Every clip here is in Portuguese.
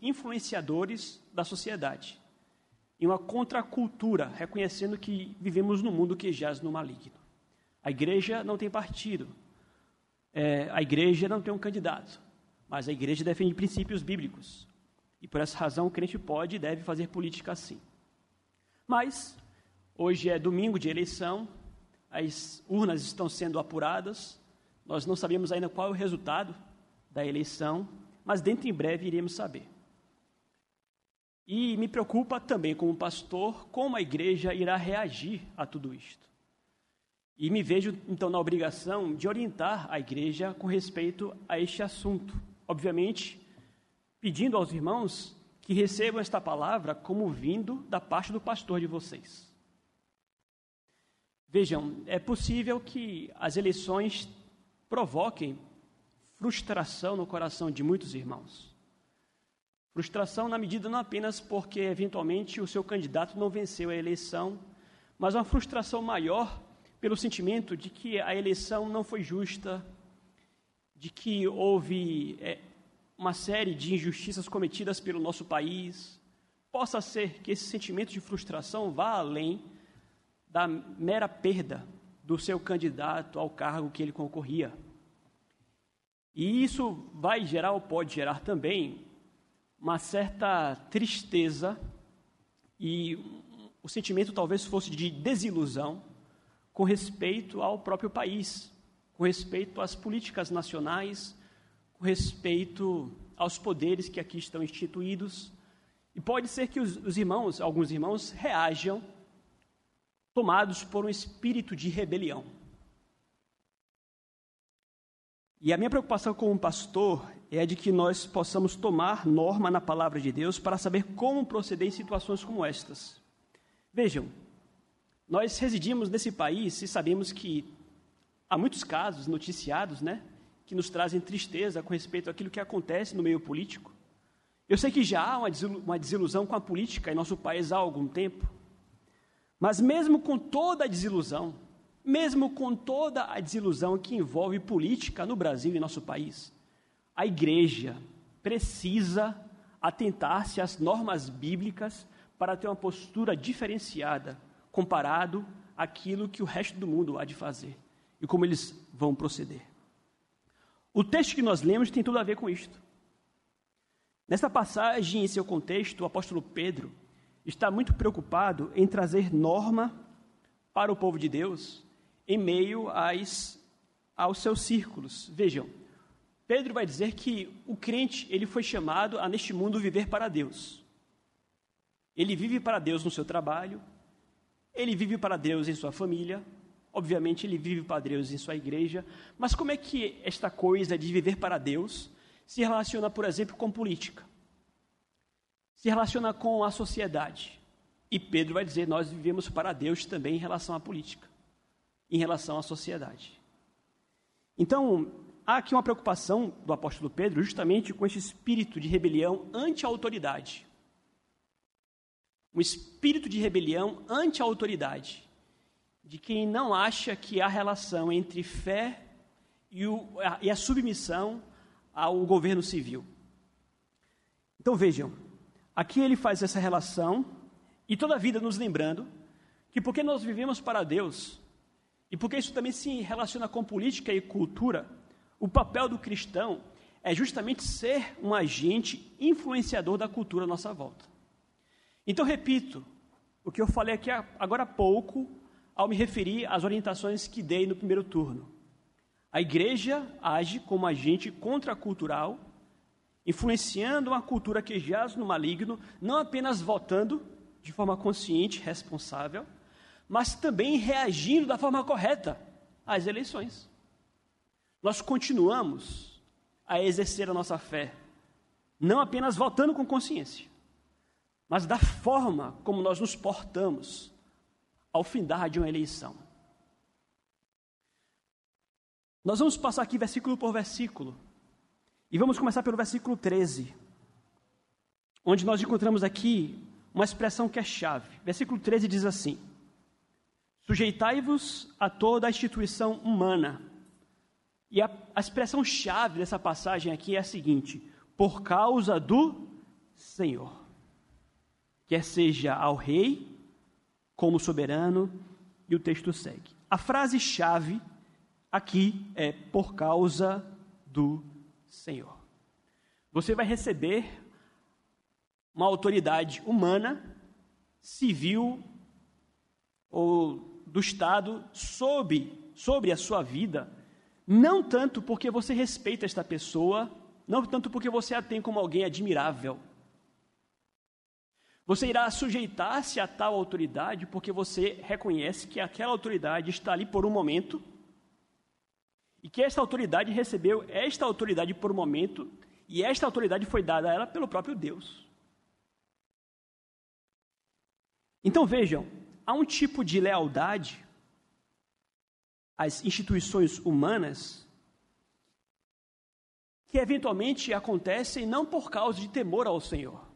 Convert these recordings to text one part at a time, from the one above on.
influenciadores da sociedade, em uma contracultura, reconhecendo que vivemos num mundo que jaz no maligno. A igreja não tem partido, é, a igreja não tem um candidato, mas a igreja defende princípios bíblicos. E por essa razão o crente pode e deve fazer política assim. Mas, hoje é domingo de eleição, as urnas estão sendo apuradas, nós não sabemos ainda qual é o resultado da eleição, mas dentro em breve iremos saber. E me preocupa também, como pastor, como a igreja irá reagir a tudo isto. E me vejo, então, na obrigação de orientar a igreja com respeito a este assunto. Obviamente, pedindo aos irmãos que recebam esta palavra como vindo da parte do pastor de vocês. Vejam, é possível que as eleições provoquem frustração no coração de muitos irmãos. Frustração na medida não apenas porque eventualmente o seu candidato não venceu a eleição, mas uma frustração maior pelo sentimento de que a eleição não foi justa, de que houve é, uma série de injustiças cometidas pelo nosso país. Possa ser que esse sentimento de frustração vá além da mera perda do seu candidato ao cargo que ele concorria. E isso vai gerar ou pode gerar também uma certa tristeza e o sentimento talvez fosse de desilusão com respeito ao próprio país, com respeito às políticas nacionais, com respeito aos poderes que aqui estão instituídos. E pode ser que os, os irmãos, alguns irmãos, reajam tomados por um espírito de rebelião. E a minha preocupação como pastor é a de que nós possamos tomar norma na palavra de Deus para saber como proceder em situações como estas. Vejam, nós residimos nesse país e sabemos que há muitos casos noticiados, né, que nos trazem tristeza com respeito àquilo que acontece no meio político. Eu sei que já há uma desilusão com a política em nosso país há algum tempo, mas mesmo com toda a desilusão, mesmo com toda a desilusão que envolve política no Brasil e nosso país, a igreja precisa atentar-se às normas bíblicas para ter uma postura diferenciada comparado àquilo que o resto do mundo há de fazer e como eles vão proceder. O texto que nós lemos tem tudo a ver com isto. Nesta passagem, em seu contexto, o apóstolo Pedro está muito preocupado em trazer norma para o povo de Deus em meio às, aos seus círculos. Vejam, Pedro vai dizer que o crente, ele foi chamado a neste mundo viver para Deus. Ele vive para Deus no seu trabalho, ele vive para Deus em sua família, obviamente ele vive para Deus em sua igreja, mas como é que esta coisa de viver para Deus se relaciona, por exemplo, com política? Se relaciona com a sociedade. E Pedro vai dizer: nós vivemos para Deus também em relação à política, em relação à sociedade. Então, há aqui uma preocupação do apóstolo Pedro justamente com esse espírito de rebelião ante a autoridade. Um espírito de rebelião ante a autoridade, de quem não acha que há relação entre fé e, o, e a submissão ao governo civil. Então vejam, aqui ele faz essa relação e toda a vida nos lembrando que porque nós vivemos para Deus e porque isso também se relaciona com política e cultura, o papel do cristão é justamente ser um agente influenciador da cultura à nossa volta. Então, repito o que eu falei aqui agora há pouco, ao me referir às orientações que dei no primeiro turno. A igreja age como agente contracultural, influenciando uma cultura que jaz no maligno, não apenas votando de forma consciente, responsável, mas também reagindo da forma correta às eleições. Nós continuamos a exercer a nossa fé, não apenas votando com consciência, mas da forma como nós nos portamos ao findar de uma eleição. Nós vamos passar aqui versículo por versículo, e vamos começar pelo versículo 13, onde nós encontramos aqui uma expressão que é chave. Versículo 13 diz assim: Sujeitai-vos a toda a instituição humana e a, a expressão chave dessa passagem aqui é a seguinte: por causa do Senhor. Quer seja ao rei, como soberano, e o texto segue. A frase-chave aqui é por causa do Senhor. Você vai receber uma autoridade humana, civil ou do Estado sobre, sobre a sua vida, não tanto porque você respeita esta pessoa, não tanto porque você a tem como alguém admirável. Você irá sujeitar-se a tal autoridade porque você reconhece que aquela autoridade está ali por um momento e que esta autoridade recebeu esta autoridade por um momento e esta autoridade foi dada a ela pelo próprio Deus. Então vejam, há um tipo de lealdade às instituições humanas que eventualmente acontecem não por causa de temor ao Senhor.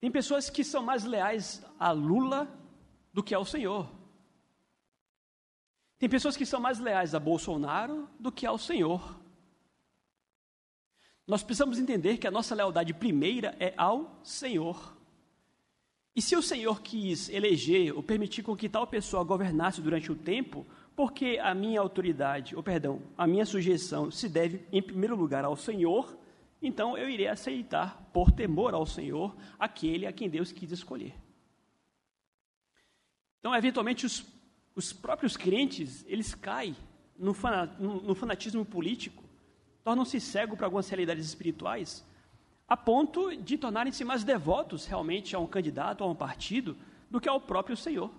Tem pessoas que são mais leais a Lula do que ao Senhor. Tem pessoas que são mais leais a Bolsonaro do que ao Senhor. Nós precisamos entender que a nossa lealdade primeira é ao Senhor. E se o Senhor quis eleger ou permitir com que tal pessoa governasse durante o tempo, porque a minha autoridade, ou perdão, a minha sujeição se deve em primeiro lugar ao Senhor, então eu irei aceitar, por temor ao Senhor, aquele a quem Deus quis escolher. Então, eventualmente, os, os próprios crentes, eles caem no, fanatismo político, tornam-se cegos para algumas realidades espirituais, a ponto de tornarem-se mais devotos realmente a um candidato, a um partido, do que ao próprio Senhor.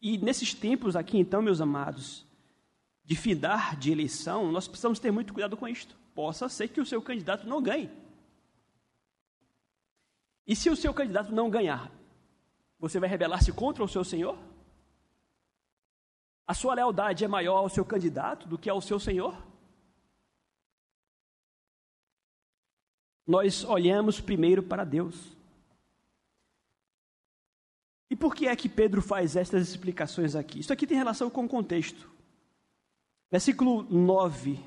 E nesses tempos aqui, então, meus amados, de fidar de eleição, nós precisamos ter muito cuidado com isto. Possa ser que o seu candidato não ganhe. E se o seu candidato não ganhar, você vai rebelar-se contra o seu Senhor? A sua lealdade é maior ao seu candidato do que ao seu Senhor? Nós olhamos primeiro para Deus. E por que é que Pedro faz estas explicações aqui? Isso aqui tem relação com o contexto. Versículo 9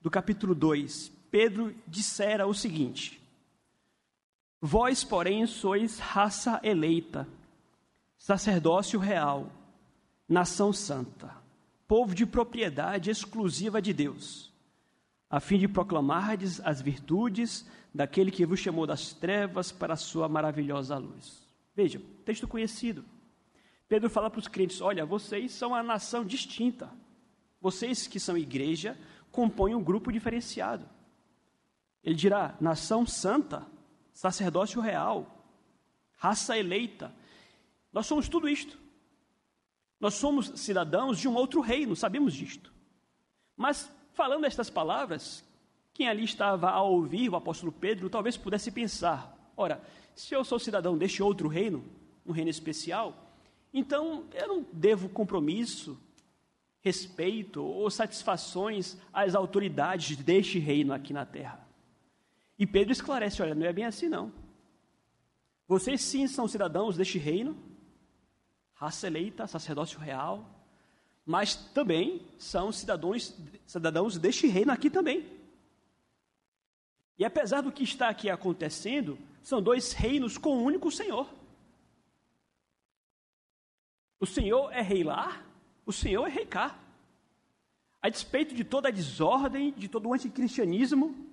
do capítulo 2. Pedro dissera o seguinte: Vós, porém, sois raça eleita, sacerdócio real, nação santa, povo de propriedade exclusiva de Deus a fim de proclamardes as virtudes daquele que vos chamou das trevas para a sua maravilhosa luz. Vejam, texto conhecido. Pedro fala para os crentes: olha, vocês são uma nação distinta. Vocês que são igreja compõem um grupo diferenciado. Ele dirá: nação santa, sacerdócio real, raça eleita. Nós somos tudo isto. Nós somos cidadãos de um outro reino, sabemos disto. Mas Falando estas palavras, quem ali estava a ouvir o apóstolo Pedro talvez pudesse pensar: ora, se eu sou cidadão deste outro reino, um reino especial, então eu não devo compromisso, respeito ou satisfações às autoridades deste reino aqui na terra. E Pedro esclarece: olha, não é bem assim não. Vocês sim são cidadãos deste reino, raça eleita, sacerdócio real, mas também são cidadãos, cidadãos deste reino aqui também. E apesar do que está aqui acontecendo, são dois reinos com um único Senhor. O Senhor é rei lá, o Senhor é rei cá. A despeito de toda a desordem, de todo o anticristianismo,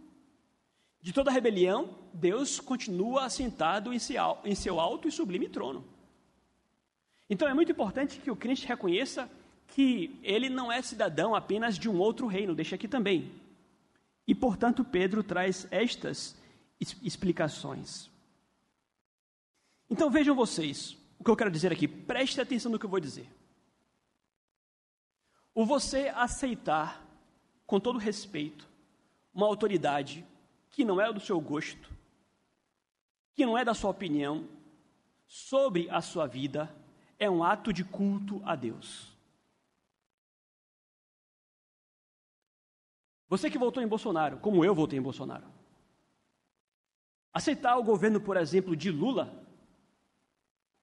de toda a rebelião, Deus continua assentado em seu alto e sublime trono. Então é muito importante que o crente reconheça que ele não é cidadão apenas de um outro reino, deixa aqui também. E, portanto, Pedro traz estas explicações. Então vejam vocês o que eu quero dizer aqui, preste atenção no que eu vou dizer. O você aceitar, com todo respeito, uma autoridade que não é do seu gosto, que não é da sua opinião, sobre a sua vida, é um ato de culto a Deus. Você que votou em Bolsonaro, como eu votei em Bolsonaro. Aceitar o governo, por exemplo, de Lula,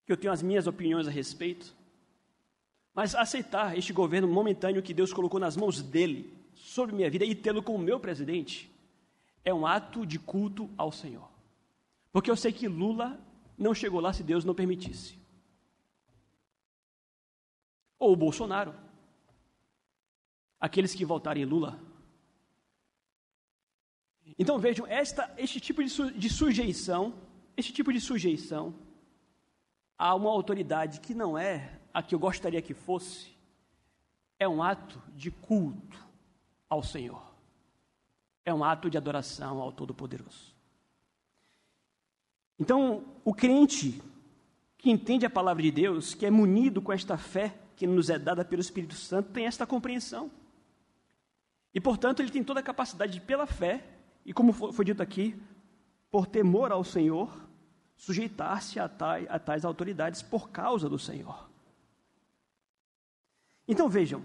que eu tenho as minhas opiniões a respeito, mas aceitar este governo momentâneo que Deus colocou nas mãos dele, sobre minha vida, e tê-lo como meu presidente, é um ato de culto ao Senhor. Porque eu sei que Lula não chegou lá se Deus não permitisse. Ou Bolsonaro. Aqueles que votarem em Lula. Então vejam, esta, este tipo de, su, de sujeição, este tipo de sujeição a uma autoridade que não é a que eu gostaria que fosse, é um ato de culto ao Senhor. É um ato de adoração ao Todo-Poderoso. Então, o crente que entende a palavra de Deus, que é munido com esta fé que nos é dada pelo Espírito Santo, tem esta compreensão. E, portanto, ele tem toda a capacidade de, pela fé, e como foi dito aqui, por temor ao Senhor, sujeitar-se a, tais, a tais autoridades por causa do Senhor. Então vejam,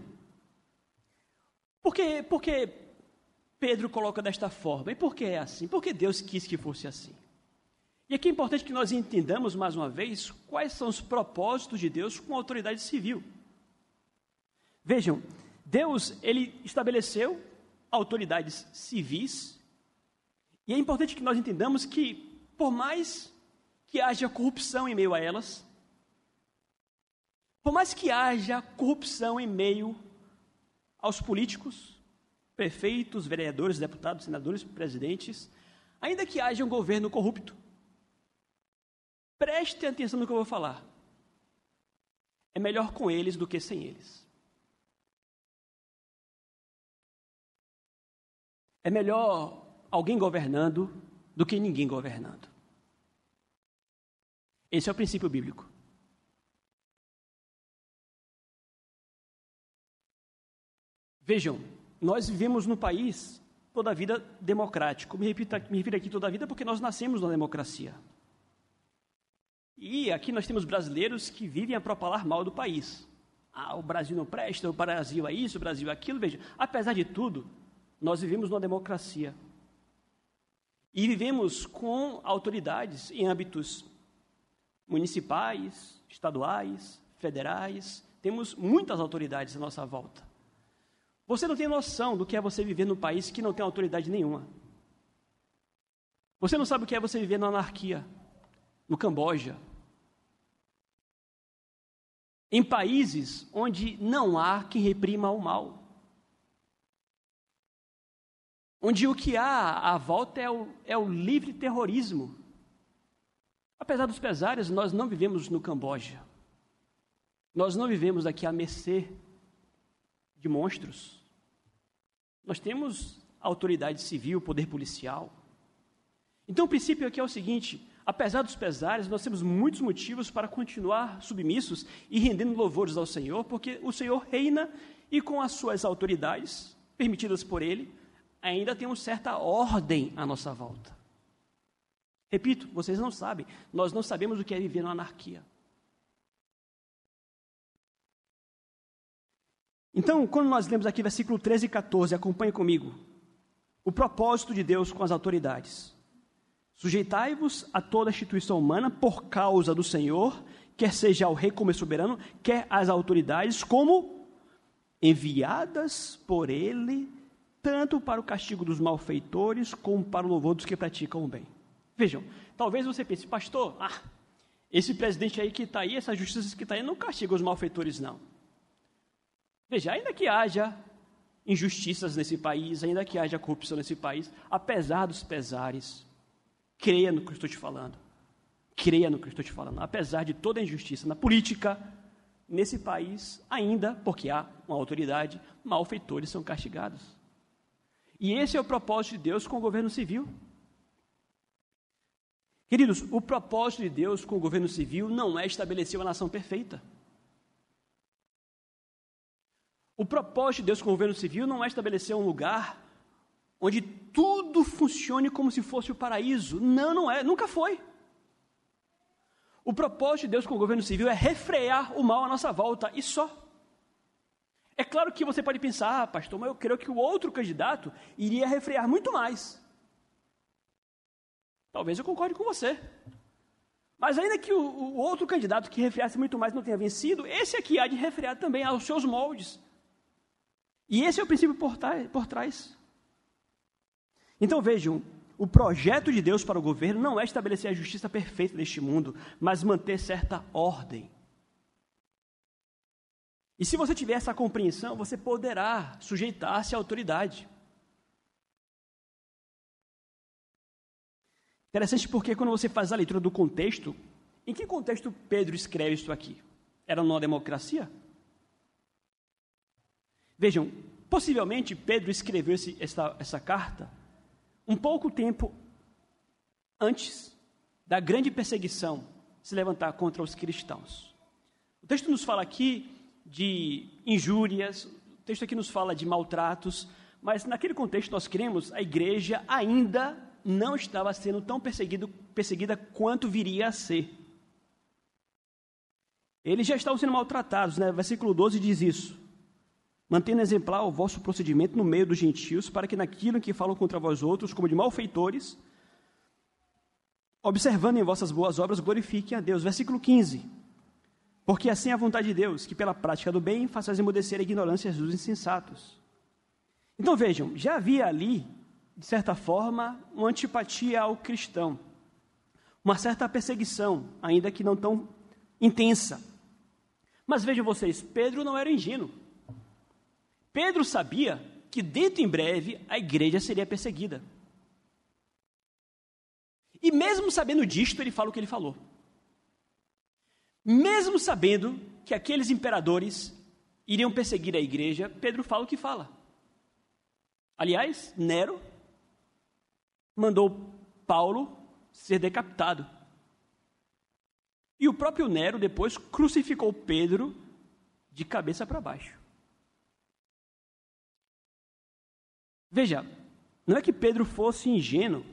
por que, por que Pedro coloca desta forma? E por que é assim? Porque Deus quis que fosse assim. E aqui é importante que nós entendamos mais uma vez quais são os propósitos de Deus com a autoridade civil. Vejam, Deus ele estabeleceu autoridades civis e é importante que nós entendamos que por mais que haja corrupção em meio a elas, por mais que haja corrupção em meio aos políticos, prefeitos, vereadores, deputados, senadores, presidentes, ainda que haja um governo corrupto, preste atenção no que eu vou falar. É melhor com eles do que sem eles. É melhor alguém governando do que ninguém governando. Esse é o princípio bíblico. Vejam, nós vivemos num país toda a vida democrático. Me repito, me refiro aqui toda a vida porque nós nascemos na democracia. E aqui nós temos brasileiros que vivem a propalar mal do país. Ah, o Brasil não presta, o Brasil é isso, o Brasil é aquilo. Veja, apesar de tudo, nós vivemos numa democracia. E vivemos com autoridades em âmbitos municipais, estaduais, federais, temos muitas autoridades à nossa volta. Você não tem noção do que é você viver num país que não tem autoridade nenhuma. Você não sabe o que é você viver na anarquia, no Camboja. Em países onde não há quem reprima o mal. Onde o que há à volta é o, é o livre terrorismo. Apesar dos pesares, nós não vivemos no Camboja. Nós não vivemos aqui à mercê de monstros. Nós temos autoridade civil, poder policial. Então, o princípio aqui é o seguinte: apesar dos pesares, nós temos muitos motivos para continuar submissos e rendendo louvores ao Senhor, porque o Senhor reina e com as suas autoridades, permitidas por Ele, ainda temos certa ordem à nossa volta. Repito, vocês não sabem. Nós não sabemos o que é viver na anarquia. Então, quando nós lemos aqui versículo 13 e 14, acompanhe comigo. O propósito de Deus com as autoridades. Sujeitai-vos a toda instituição humana por causa do Senhor, quer seja o rei como soberano, quer as autoridades como enviadas por ele, tanto para o castigo dos malfeitores como para o louvor dos que praticam o bem. Vejam, talvez você pense, pastor, ah, esse presidente aí que está aí, essa justiça que está aí, não castiga os malfeitores, não. Veja, ainda que haja injustiças nesse país, ainda que haja corrupção nesse país, apesar dos pesares, creia no que eu estou te falando. Creia no que eu estou te falando. Apesar de toda a injustiça na política, nesse país, ainda, porque há uma autoridade, malfeitores são castigados. E esse é o propósito de Deus com o governo civil. Queridos, o propósito de Deus com o governo civil não é estabelecer uma nação perfeita. O propósito de Deus com o governo civil não é estabelecer um lugar onde tudo funcione como se fosse o paraíso. Não, não é, nunca foi. O propósito de Deus com o governo civil é refrear o mal à nossa volta e só. É claro que você pode pensar, ah, pastor, mas eu creio que o outro candidato iria refrear muito mais. Talvez eu concorde com você. Mas ainda que o, o outro candidato que refriasse muito mais não tenha vencido, esse aqui há de refriar também aos seus moldes. E esse é o princípio por, por trás. Então vejam, o projeto de Deus para o governo não é estabelecer a justiça perfeita deste mundo, mas manter certa ordem. E se você tiver essa compreensão, você poderá sujeitar-se à autoridade. Interessante porque quando você faz a leitura do contexto, em que contexto Pedro escreve isso aqui? Era numa democracia? Vejam, possivelmente Pedro escreveu esse, essa, essa carta um pouco tempo antes da grande perseguição se levantar contra os cristãos. O texto nos fala aqui de injúrias, o texto aqui nos fala de maltratos, mas naquele contexto nós cremos a igreja ainda não estava sendo tão perseguido, perseguida quanto viria a ser. Eles já estavam sendo maltratados, né? Versículo 12 diz isso. Mantendo exemplar o vosso procedimento no meio dos gentios, para que naquilo que falam contra vós outros, como de malfeitores, observando em vossas boas obras, glorifiquem a Deus. Versículo 15. Porque assim é a vontade de Deus, que pela prática do bem façais emudecer a ignorância dos insensatos. Então vejam, já havia ali, de certa forma, uma antipatia ao cristão, uma certa perseguição, ainda que não tão intensa. Mas vejam vocês, Pedro não era ingênuo. Pedro sabia que dentro em breve a igreja seria perseguida. E mesmo sabendo disto, ele fala o que ele falou. Mesmo sabendo que aqueles imperadores iriam perseguir a igreja, Pedro fala o que fala. Aliás, Nero mandou Paulo ser decapitado. E o próprio Nero depois crucificou Pedro de cabeça para baixo. Veja, não é que Pedro fosse ingênuo.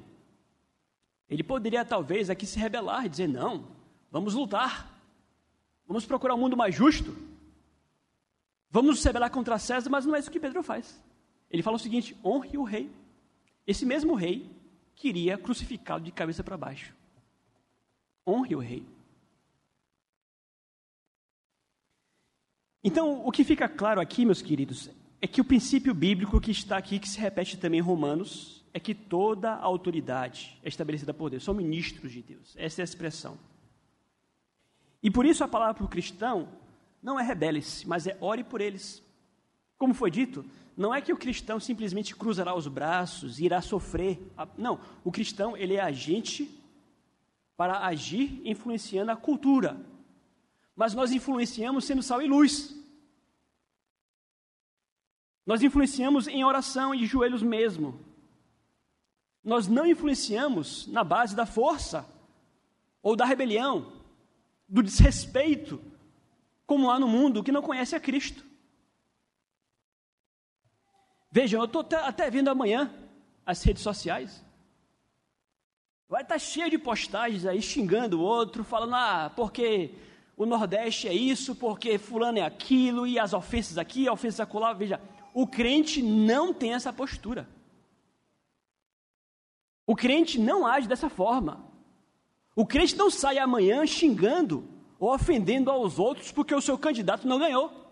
Ele poderia talvez aqui se rebelar e dizer: não, vamos lutar, vamos procurar um mundo mais justo, vamos se rebelar contra César, mas não é isso que Pedro faz. Ele fala o seguinte: honre o rei. Esse mesmo rei queria crucificá-lo de cabeça para baixo. Honre o rei. Então, o que fica claro aqui, meus queridos, é que o princípio bíblico que está aqui, que se repete também em Romanos, é que toda autoridade é estabelecida por Deus, são ministros de Deus. Essa é a expressão. E por isso a palavra para o cristão não é rebele-se, mas é ore por eles. Como foi dito, não é que o cristão simplesmente cruzará os braços e irá sofrer. Não, o cristão ele é agente para agir influenciando a cultura. Mas nós influenciamos sendo sal e luz. Nós influenciamos em oração e de joelhos mesmo. Nós não influenciamos na base da força ou da rebelião, do desrespeito, como há no mundo que não conhece a Cristo. Vejam, eu estou até vendo amanhã as redes sociais. Vai estar tá cheio de postagens aí xingando o outro, falando, ah, porque o Nordeste é isso, porque fulano é aquilo, e as ofensas aqui, a ofensa acolá. Veja, o crente não tem essa postura. O crente não age dessa forma. O crente não sai amanhã xingando ou ofendendo aos outros porque o seu candidato não ganhou.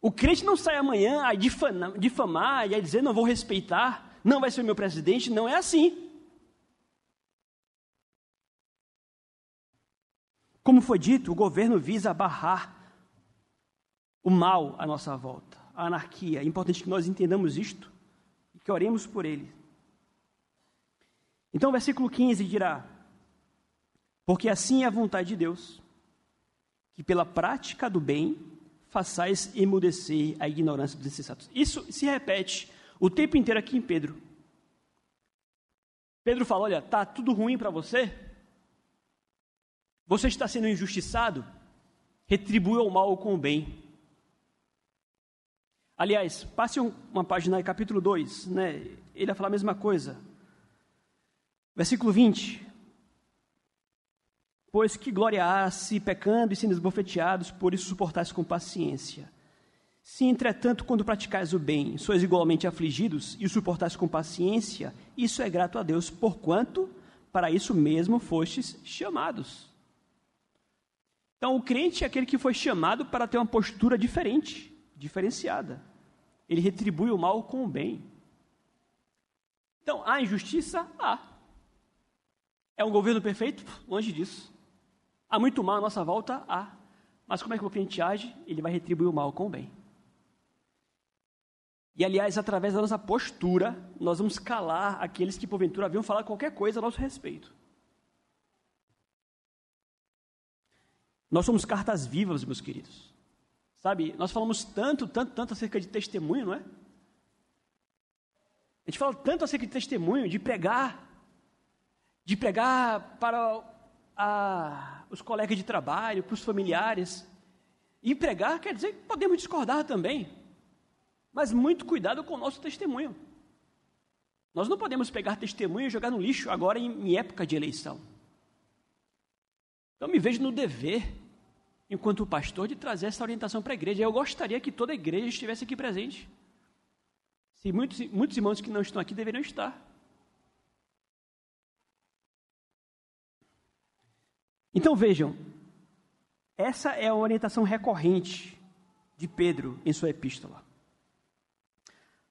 O crente não sai amanhã a difamar, e a dizer não vou respeitar, não vai ser meu presidente, não é assim. Como foi dito, o governo visa barrar o mal à nossa volta, a anarquia. É importante que nós entendamos isto e que oremos por ele. Então, versículo 15 dirá: Porque assim é a vontade de Deus, que pela prática do bem façais emudecer a ignorância dos insensatos. Isso se repete o tempo inteiro aqui em Pedro. Pedro fala: Olha, está tudo ruim para você? Você está sendo injustiçado? Retribua o mal com o bem. Aliás, passe uma página aí, capítulo 2, né? ele vai falar a mesma coisa. Versículo 20. Pois que glória há se pecando e sendo esbofeteados, por isso suportais com paciência. Se, entretanto, quando praticais o bem, sois igualmente afligidos e o suportais com paciência, isso é grato a Deus, porquanto para isso mesmo fostes chamados. Então, o crente é aquele que foi chamado para ter uma postura diferente diferenciada. ele retribui o mal com o bem. Então, há injustiça? Há. É um governo perfeito? Longe disso. Há muito mal à nossa volta? Há. Mas como é que o cliente age? Ele vai retribuir o mal com o bem. E, aliás, através da nossa postura, nós vamos calar aqueles que, porventura, haviam falar qualquer coisa a nosso respeito. Nós somos cartas vivas, meus queridos. Sabe, nós falamos tanto, tanto, tanto acerca de testemunho, não é? A gente fala tanto acerca de testemunho, de pregar, de pregar para a, os colegas de trabalho, para os familiares. E pregar quer dizer que podemos discordar também. Mas muito cuidado com o nosso testemunho. Nós não podemos pegar testemunho e jogar no lixo agora em, em época de eleição. Então me vejo no dever, enquanto pastor, de trazer essa orientação para a igreja. Eu gostaria que toda a igreja estivesse aqui presente. Se muitos, muitos irmãos que não estão aqui deveriam estar. Então vejam, essa é a orientação recorrente de Pedro em sua epístola.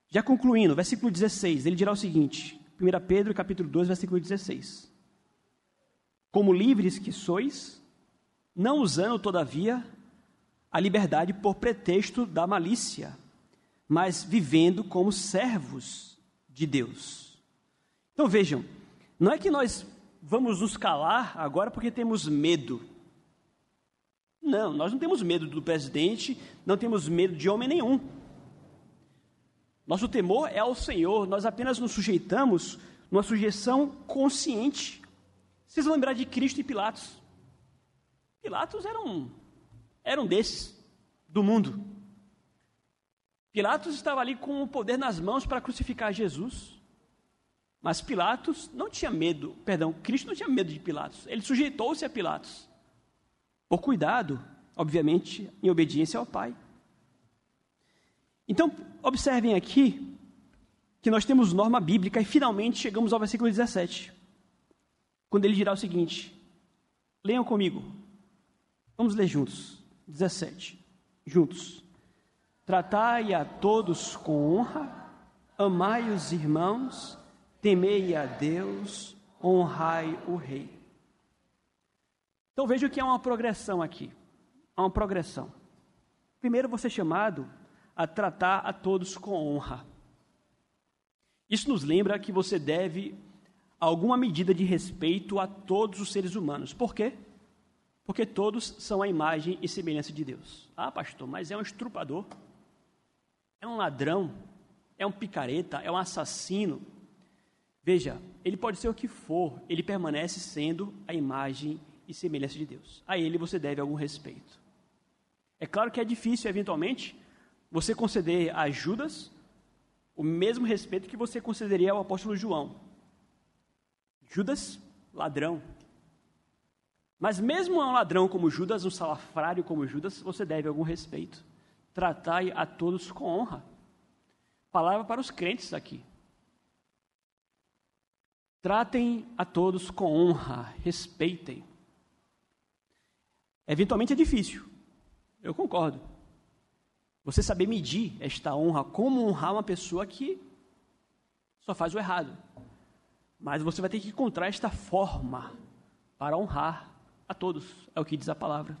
Já concluindo, versículo 16, ele dirá o seguinte, 1 Pedro, capítulo 2, versículo 16. Como livres que sois, não usando, todavia, a liberdade por pretexto da malícia, mas vivendo como servos de Deus. Então vejam, não é que nós vamos nos calar agora porque temos medo. Não, nós não temos medo do presidente, não temos medo de homem nenhum. Nosso temor é ao Senhor, nós apenas nos sujeitamos numa sujeição consciente. Vocês vão lembrar de Cristo e Pilatos. Pilatos era um, era um desses, do mundo. Pilatos estava ali com o poder nas mãos para crucificar Jesus. Mas Pilatos não tinha medo, perdão, Cristo não tinha medo de Pilatos. Ele sujeitou-se a Pilatos. Por cuidado, obviamente, em obediência ao Pai. Então, observem aqui que nós temos norma bíblica e finalmente chegamos ao versículo 17, quando ele dirá o seguinte: leiam comigo, vamos ler juntos. 17, juntos. Tratai a todos com honra, amai os irmãos, temei a Deus, honrai o Rei. Então veja que há uma progressão aqui. Há uma progressão. Primeiro você é chamado a tratar a todos com honra. Isso nos lembra que você deve alguma medida de respeito a todos os seres humanos. Por quê? Porque todos são a imagem e semelhança de Deus. Ah, pastor, mas é um estrupador, é um ladrão, é um picareta, é um assassino. Veja, ele pode ser o que for, ele permanece sendo a imagem e semelhança de Deus. A ele você deve algum respeito. É claro que é difícil, eventualmente, você conceder a Judas o mesmo respeito que você concederia ao apóstolo João. Judas, ladrão. Mas mesmo a um ladrão como Judas, um salafrário como Judas, você deve algum respeito. Tratai a todos com honra. Palavra para os crentes aqui. Tratem a todos com honra, respeitem. Eventualmente é difícil, eu concordo. Você saber medir esta honra, como honrar uma pessoa que só faz o errado. Mas você vai ter que encontrar esta forma para honrar a todos, é o que diz a palavra.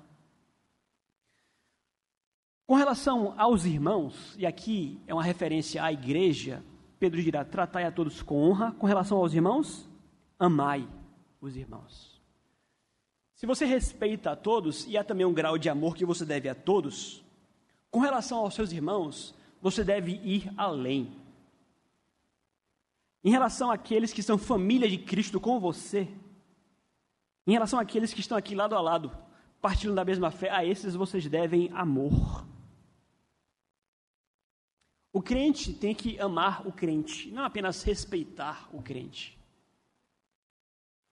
Com relação aos irmãos, e aqui é uma referência à igreja, Pedro dirá: tratai a todos com honra. Com relação aos irmãos, amai os irmãos. Se você respeita a todos, e há também um grau de amor que você deve a todos, com relação aos seus irmãos, você deve ir além. Em relação àqueles que são família de Cristo com você, em relação àqueles que estão aqui lado a lado, partindo da mesma fé, a esses vocês devem amor. O crente tem que amar o crente, não apenas respeitar o crente.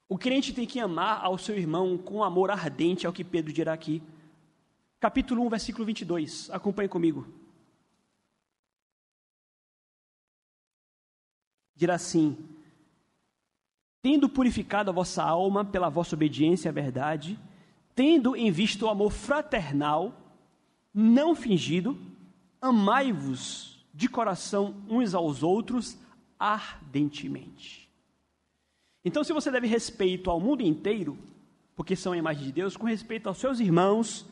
O crente tem que amar ao seu irmão com amor ardente, é o que Pedro dirá aqui capítulo 1, versículo 22. Acompanhe comigo. Dirá assim: Tendo purificado a vossa alma pela vossa obediência à verdade, tendo em vista o amor fraternal, não fingido, amai-vos de coração uns aos outros ardentemente. Então, se você deve respeito ao mundo inteiro, porque são a imagem de Deus, com respeito aos seus irmãos,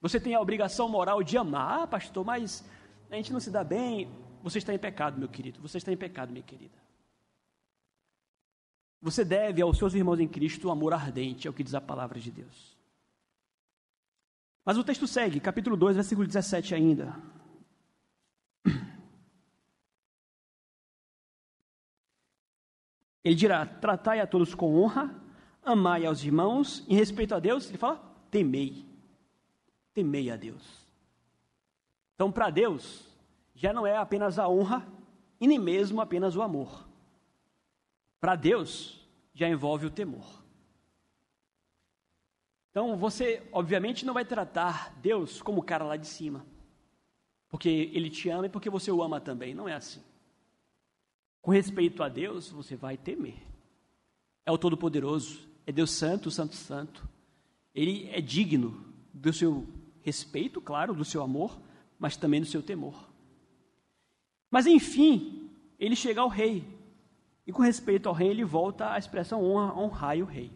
você tem a obrigação moral de amar, ah, pastor, mas a gente não se dá bem. Você está em pecado, meu querido. Você está em pecado, minha querida. Você deve aos seus irmãos em Cristo o amor ardente, é o que diz a palavra de Deus. Mas o texto segue, capítulo 2, versículo 17 ainda. Ele dirá: Tratai a todos com honra, amai aos irmãos, em respeito a Deus, ele fala: temei. Temei a Deus. Então, para Deus, já não é apenas a honra e nem mesmo apenas o amor. Para Deus, já envolve o temor. Então, você, obviamente, não vai tratar Deus como o cara lá de cima, porque ele te ama e porque você o ama também. Não é assim. Com respeito a Deus, você vai temer. É o Todo-Poderoso, é Deus Santo, Santo, Santo. Ele é digno do seu respeito, claro, do seu amor, mas também do seu temor. Mas enfim, ele chega ao rei. E com respeito ao rei, ele volta à expressão honra, honrai o rei.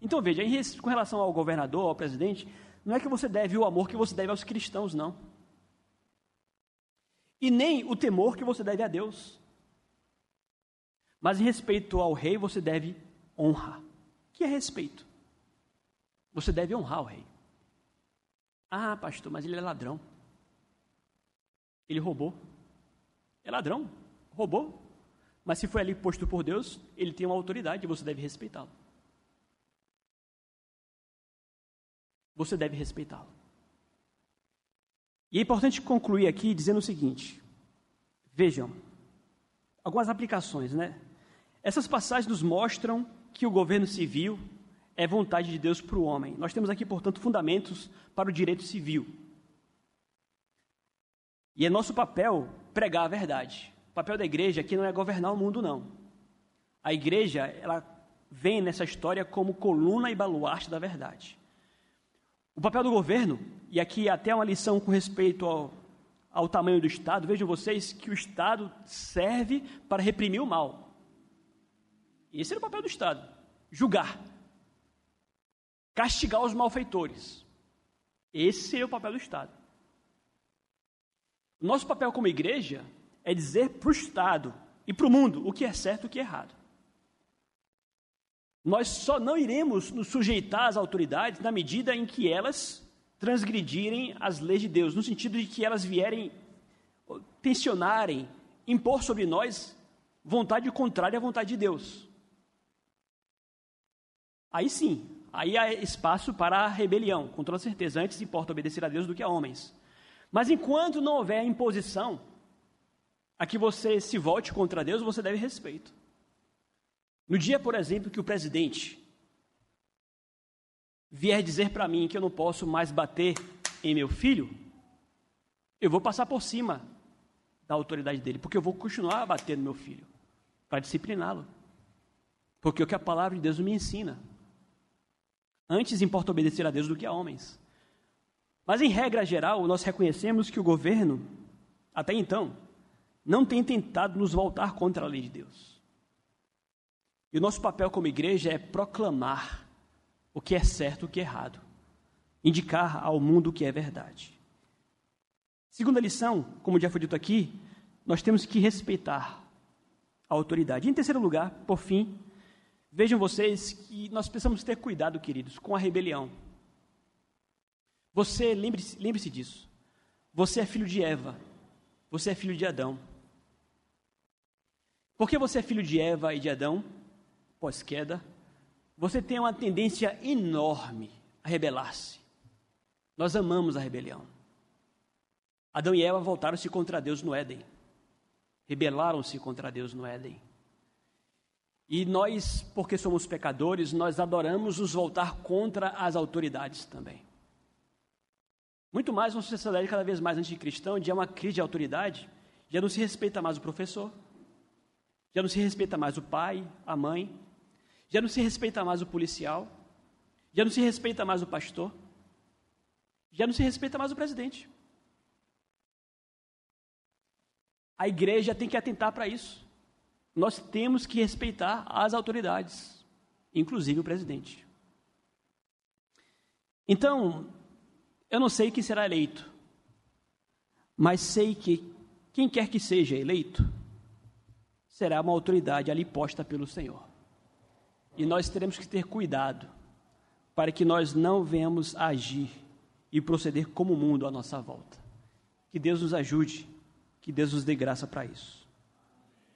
Então veja, com relação ao governador, ao presidente, não é que você deve o amor que você deve aos cristãos, não. E nem o temor que você deve a Deus. Mas em respeito ao rei, você deve honra. Que é respeito? Você deve honrar o rei. Ah, pastor, mas ele é ladrão. Ele roubou. É ladrão, roubou. Mas se foi ali posto por Deus, ele tem uma autoridade e você deve respeitá-lo. Você deve respeitá-lo. E é importante concluir aqui dizendo o seguinte: vejam, algumas aplicações, né? Essas passagens nos mostram que o governo civil é vontade de Deus para o homem. Nós temos aqui, portanto, fundamentos para o direito civil. E é nosso papel pregar a verdade. O papel da igreja aqui não é governar o mundo, não. A igreja, ela vem nessa história como coluna e baluarte da verdade. O papel do governo, e aqui até uma lição com respeito ao, ao tamanho do Estado, vejam vocês que o Estado serve para reprimir o mal. Esse era o papel do Estado: julgar, castigar os malfeitores. Esse seria o papel do Estado. Nosso papel como igreja é dizer para o Estado e para o mundo o que é certo e o que é errado. Nós só não iremos nos sujeitar às autoridades na medida em que elas transgredirem as leis de Deus, no sentido de que elas vierem tensionarem, impor sobre nós vontade contrária à vontade de Deus. Aí sim, aí há espaço para a rebelião, com toda certeza. Antes importa obedecer a Deus do que a homens. Mas enquanto não houver imposição a que você se volte contra Deus, você deve respeito. No dia, por exemplo, que o presidente vier dizer para mim que eu não posso mais bater em meu filho, eu vou passar por cima da autoridade dele, porque eu vou continuar a bater no meu filho para discipliná-lo. Porque é o que a palavra de Deus me ensina. Antes importa obedecer a Deus do que a homens. Mas, em regra geral, nós reconhecemos que o governo, até então, não tem tentado nos voltar contra a lei de Deus. E o nosso papel como igreja é proclamar o que é certo e o que é errado, indicar ao mundo o que é verdade. Segunda lição, como já foi dito aqui, nós temos que respeitar a autoridade. Em terceiro lugar, por fim, Vejam vocês que nós precisamos ter cuidado, queridos, com a rebelião. Você, lembre-se lembre disso. Você é filho de Eva. Você é filho de Adão. Porque você é filho de Eva e de Adão, pós-queda, você tem uma tendência enorme a rebelar-se. Nós amamos a rebelião. Adão e Eva voltaram-se contra Deus no Éden. Rebelaram-se contra Deus no Éden. E nós, porque somos pecadores, nós adoramos nos voltar contra as autoridades também. Muito mais uma sociedade cada vez mais anticristã, onde há uma crise de autoridade, já não se respeita mais o professor, já não se respeita mais o pai, a mãe, já não se respeita mais o policial, já não se respeita mais o pastor, já não se respeita mais o presidente. A igreja tem que atentar para isso. Nós temos que respeitar as autoridades, inclusive o presidente. Então, eu não sei quem será eleito, mas sei que quem quer que seja eleito será uma autoridade ali posta pelo Senhor. E nós teremos que ter cuidado para que nós não venhamos agir e proceder como o mundo à nossa volta. Que Deus nos ajude, que Deus nos dê graça para isso.